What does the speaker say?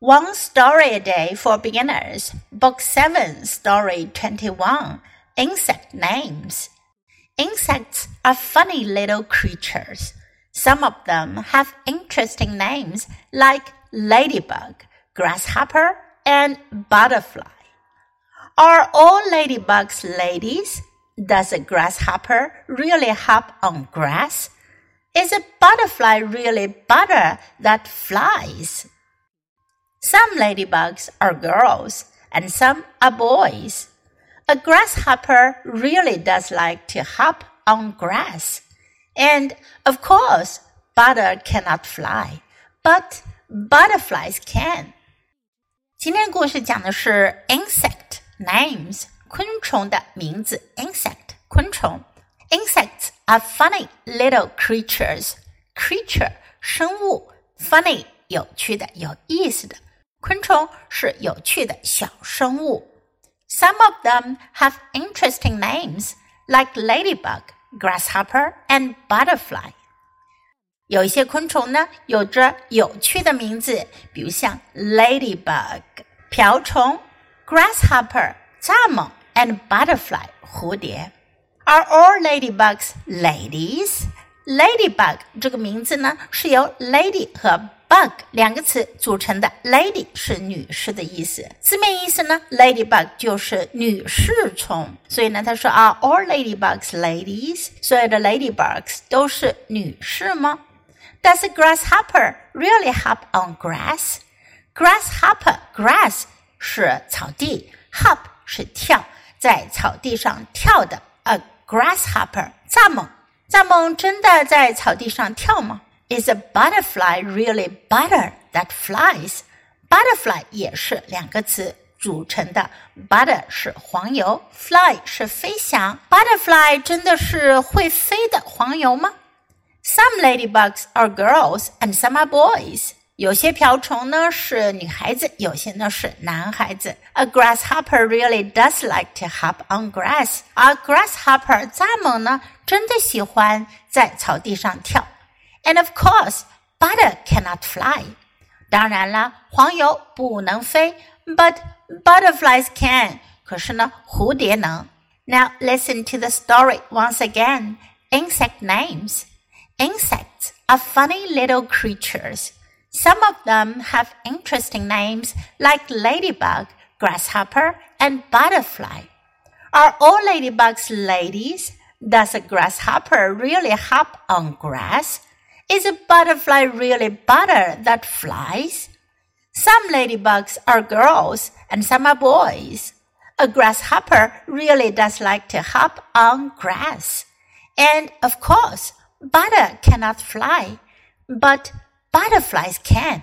One Story a Day for Beginners, Book 7, Story 21 Insect Names. Insects are funny little creatures. Some of them have interesting names like ladybug, grasshopper, and butterfly. Are all ladybugs ladies? Does a grasshopper really hop on grass? Is a butterfly really butter that flies? Some ladybugs are girls and some are boys. A grasshopper really does like to hop on grass. And of course, butter cannot fly, but butterflies can. 今天故事讲的是 insect names 昆虫的名字 insect 昆虫 insects are funny little creatures creature 生物 funny 有趣的有意思的 昆虫是有趣的小生物。Some of them have interesting names, like ladybug, grasshopper, and butterfly. 有一些昆虫呢，有着有趣的名字，比如像 ladybug 瓢虫、grasshopper 蚱蜢 and butterfly 蝴蝶。Are all ladybugs ladies? Ladybug 这个名字呢，是由 lady 和 bug 两个词组成的，lady 是女士的意思，字面意思呢，ladybug 就是女士虫，所以呢，他说啊，all ladybugs ladies，所有的 ladybugs 都是女士吗？Does a grasshopper really hop on grass？Grasshopper grass 是草地，hop 是跳，在草地上跳的，a grasshopper 蚱蜢，蚱蜢真的在草地上跳吗 ？Is a butterfly really butter that flies? Butterfly 也是两个词组成的，butter 是黄油，fly 是飞翔。Butterfly 真的是会飞的黄油吗？Some ladybugs are girls and some are boys. 有些瓢虫呢是女孩子，有些呢是男孩子。A grasshopper really does like to hop on grass. 而 grasshopper 蚱蜢呢，真的喜欢在草地上跳。 and of course, butter cannot fly. 当然了，黄油不能飞，but butterflies can. 可是呢，蝴蝶能。Now listen to the story once again. Insect names. Insects are funny little creatures. Some of them have interesting names like ladybug, grasshopper, and butterfly. Are all ladybugs ladies? Does a grasshopper really hop on grass? Is a butterfly really butter that flies? Some ladybugs are girls and some are boys. A grasshopper really does like to hop on grass. And of course, butter cannot fly, but butterflies can.